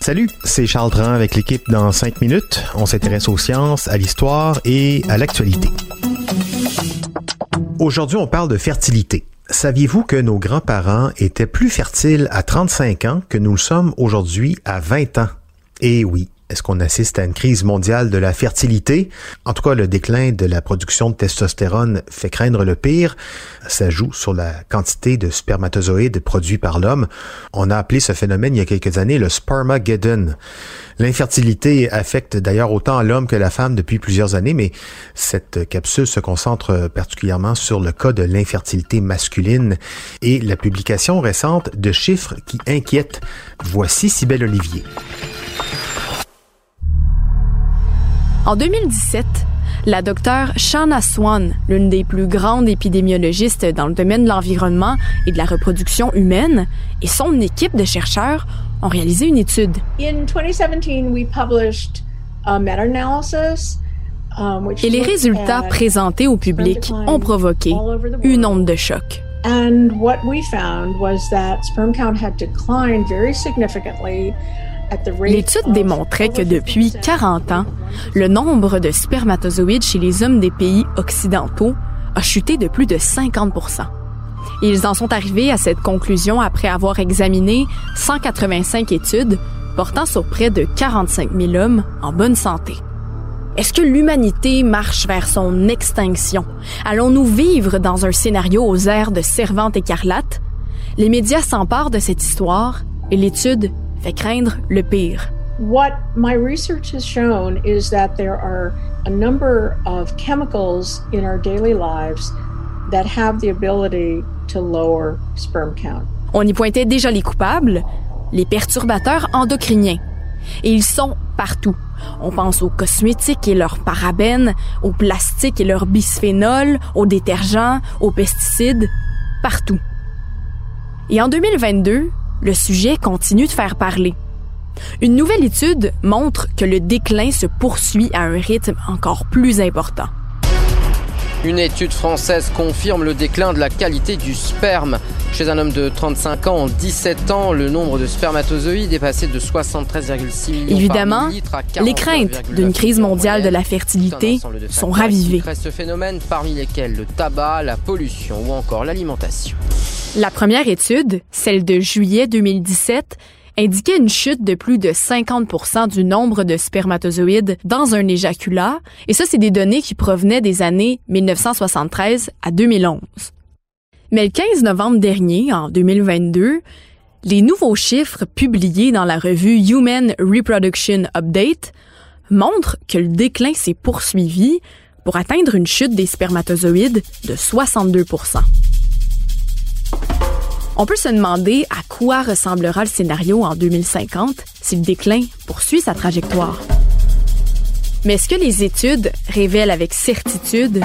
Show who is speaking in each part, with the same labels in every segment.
Speaker 1: Salut, c'est Charles Dran avec l'équipe dans 5 minutes. On s'intéresse aux sciences, à l'histoire et à l'actualité. Aujourd'hui, on parle de fertilité. Saviez-vous que nos grands-parents étaient plus fertiles à 35 ans que nous le sommes aujourd'hui à 20 ans? Et oui, est-ce qu'on assiste à une crise mondiale de la fertilité? En tout cas, le déclin de la production de testostérone fait craindre le pire. Ça joue sur la quantité de spermatozoïdes produits par l'homme. On a appelé ce phénomène il y a quelques années le spermageddon. L'infertilité affecte d'ailleurs autant l'homme que la femme depuis plusieurs années, mais cette capsule se concentre particulièrement sur le cas de l'infertilité masculine et la publication récente de chiffres qui inquiètent. Voici Sibelle Olivier.
Speaker 2: En 2017, la docteure Shana Swan, l'une des plus grandes épidémiologistes dans le domaine de l'environnement et de la reproduction humaine, et son équipe de chercheurs ont réalisé une étude.
Speaker 3: In 2017, we published a meta-analysis um,
Speaker 2: Et les résultats présentés au public ont provoqué une onde de choc.
Speaker 3: And what we found was that sperm count had declined very significantly
Speaker 2: L'étude démontrait que depuis 40 ans, le nombre de spermatozoïdes chez les hommes des pays occidentaux a chuté de plus de 50 Ils en sont arrivés à cette conclusion après avoir examiné 185 études portant sur près de 45 000 hommes en bonne santé. Est-ce que l'humanité marche vers son extinction? Allons-nous vivre dans un scénario aux airs de servante écarlate? Les médias s'emparent de cette histoire et l'étude fait craindre le pire.
Speaker 3: What my research has shown is that there are a number of chemicals in our daily lives that have the ability to lower sperm count.
Speaker 2: On y pointait déjà les coupables, les perturbateurs endocriniens. Et ils sont partout. On pense aux cosmétiques et leurs parabènes, aux plastiques et leurs bisphénols, aux détergents, aux pesticides, partout. Et en 2022, le sujet continue de faire parler. Une nouvelle étude montre que le déclin se poursuit à un rythme encore plus important.
Speaker 4: Une étude française confirme le déclin de la qualité du sperme. Chez un homme de 35 ans, en 17 ans, le nombre de spermatozoïdes est passé de 73,6 millions
Speaker 2: Évidemment,
Speaker 4: par à
Speaker 2: les craintes d'une crise mondiale de la fertilité sont ravivées.
Speaker 4: ce phénomène parmi lesquels le tabac, la pollution ou encore l'alimentation.
Speaker 2: La première étude, celle de juillet 2017, indiquait une chute de plus de 50% du nombre de spermatozoïdes dans un éjaculat, et ça, c'est des données qui provenaient des années 1973 à 2011. Mais le 15 novembre dernier, en 2022, les nouveaux chiffres publiés dans la revue Human Reproduction Update montrent que le déclin s'est poursuivi pour atteindre une chute des spermatozoïdes de 62 on peut se demander à quoi ressemblera le scénario en 2050 si le déclin poursuit sa trajectoire. Mais ce que les études révèlent avec certitude,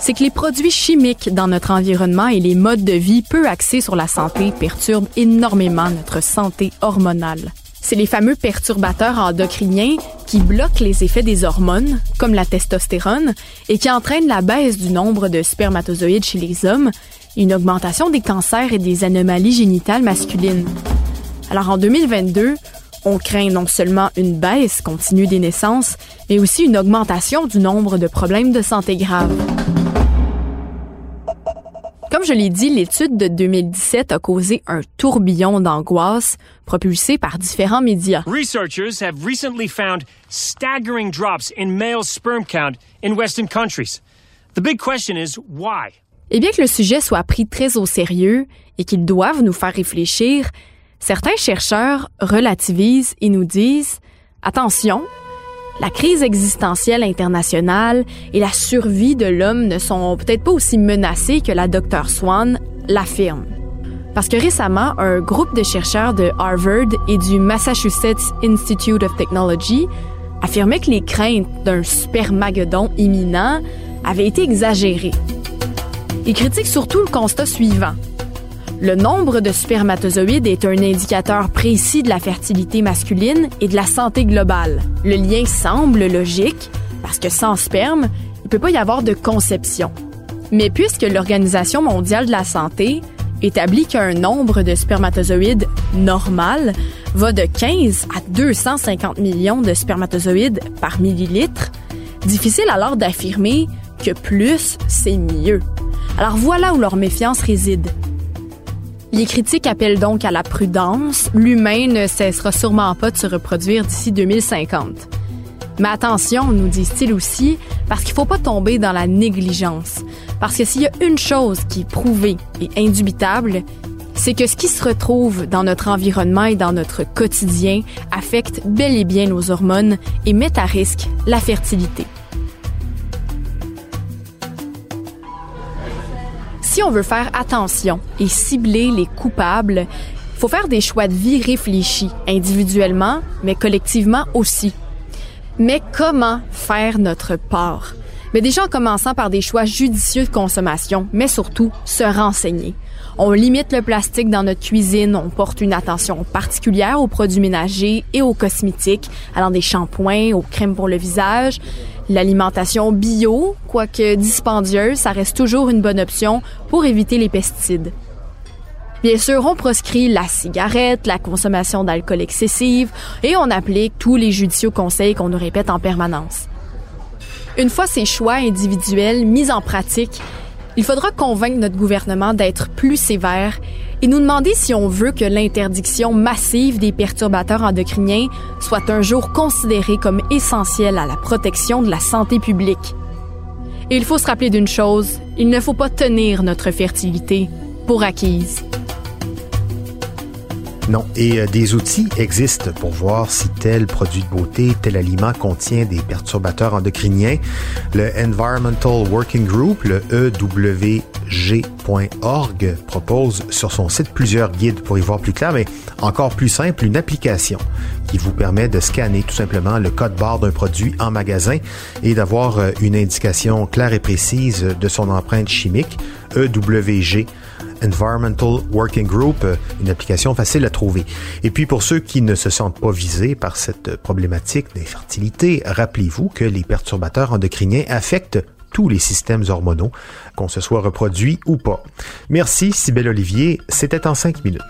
Speaker 2: c'est que les produits chimiques dans notre environnement et les modes de vie peu axés sur la santé perturbent énormément notre santé hormonale. C'est les fameux perturbateurs endocriniens qui bloquent les effets des hormones, comme la testostérone, et qui entraînent la baisse du nombre de spermatozoïdes chez les hommes, une augmentation des cancers et des anomalies génitales masculines. Alors en 2022, on craint non seulement une baisse continue des naissances, mais aussi une augmentation du nombre de problèmes de santé graves. Comme je l'ai dit, l'étude de 2017 a causé un tourbillon d'angoisse propulsé par différents médias.
Speaker 5: Researchers have recently found staggering drops in male sperm count in Western countries. The big question is why?
Speaker 2: Et bien que le sujet soit pris très au sérieux et qu'il doive nous faire réfléchir, certains chercheurs relativisent et nous disent Attention, la crise existentielle internationale et la survie de l'homme ne sont peut-être pas aussi menacées que la docteur Swan l'affirme. Parce que récemment, un groupe de chercheurs de Harvard et du Massachusetts Institute of Technology affirmait que les craintes d'un spermagedon imminent avaient été exagérées. Ils critiquent surtout le constat suivant. Le nombre de spermatozoïdes est un indicateur précis de la fertilité masculine et de la santé globale. Le lien semble logique parce que sans sperme, il ne peut pas y avoir de conception. Mais puisque l'Organisation mondiale de la santé établit qu'un nombre de spermatozoïdes normal va de 15 à 250 millions de spermatozoïdes par millilitre, difficile alors d'affirmer que plus, c'est mieux. Alors voilà où leur méfiance réside. Les critiques appellent donc à la prudence. L'humain ne cessera sûrement pas de se reproduire d'ici 2050. Mais attention, nous disent-ils aussi, parce qu'il ne faut pas tomber dans la négligence. Parce que s'il y a une chose qui est prouvée et indubitable, c'est que ce qui se retrouve dans notre environnement et dans notre quotidien affecte bel et bien nos hormones et met à risque la fertilité. Si on veut faire attention et cibler les coupables, il faut faire des choix de vie réfléchis, individuellement, mais collectivement aussi. Mais comment faire notre part? Mais déjà en commençant par des choix judicieux de consommation, mais surtout se renseigner. On limite le plastique dans notre cuisine, on porte une attention particulière aux produits ménagers et aux cosmétiques, allant des shampoings aux crèmes pour le visage. L'alimentation bio, quoique dispendieuse, ça reste toujours une bonne option pour éviter les pesticides. Bien sûr, on proscrit la cigarette, la consommation d'alcool excessive et on applique tous les judicieux conseils qu'on nous répète en permanence. Une fois ces choix individuels mis en pratique, il faudra convaincre notre gouvernement d'être plus sévère et nous demander si on veut que l'interdiction massive des perturbateurs endocriniens soit un jour considérée comme essentielle à la protection de la santé publique. Et il faut se rappeler d'une chose, il ne faut pas tenir notre fertilité pour acquise.
Speaker 1: Non, et euh, des outils existent pour voir si tel produit de beauté, tel aliment contient des perturbateurs endocriniens. Le Environmental Working Group, le EWG.org, propose sur son site plusieurs guides pour y voir plus clair, mais encore plus simple, une application qui vous permet de scanner tout simplement le code barre d'un produit en magasin et d'avoir euh, une indication claire et précise de son empreinte chimique. EWG Environmental Working Group, euh, une application facile à trouver. Et puis pour ceux qui ne se sentent pas visés par cette problématique d'infertilité, rappelez-vous que les perturbateurs endocriniens affectent tous les systèmes hormonaux, qu'on se soit reproduit ou pas. Merci, Sybelle Olivier. C'était en cinq minutes.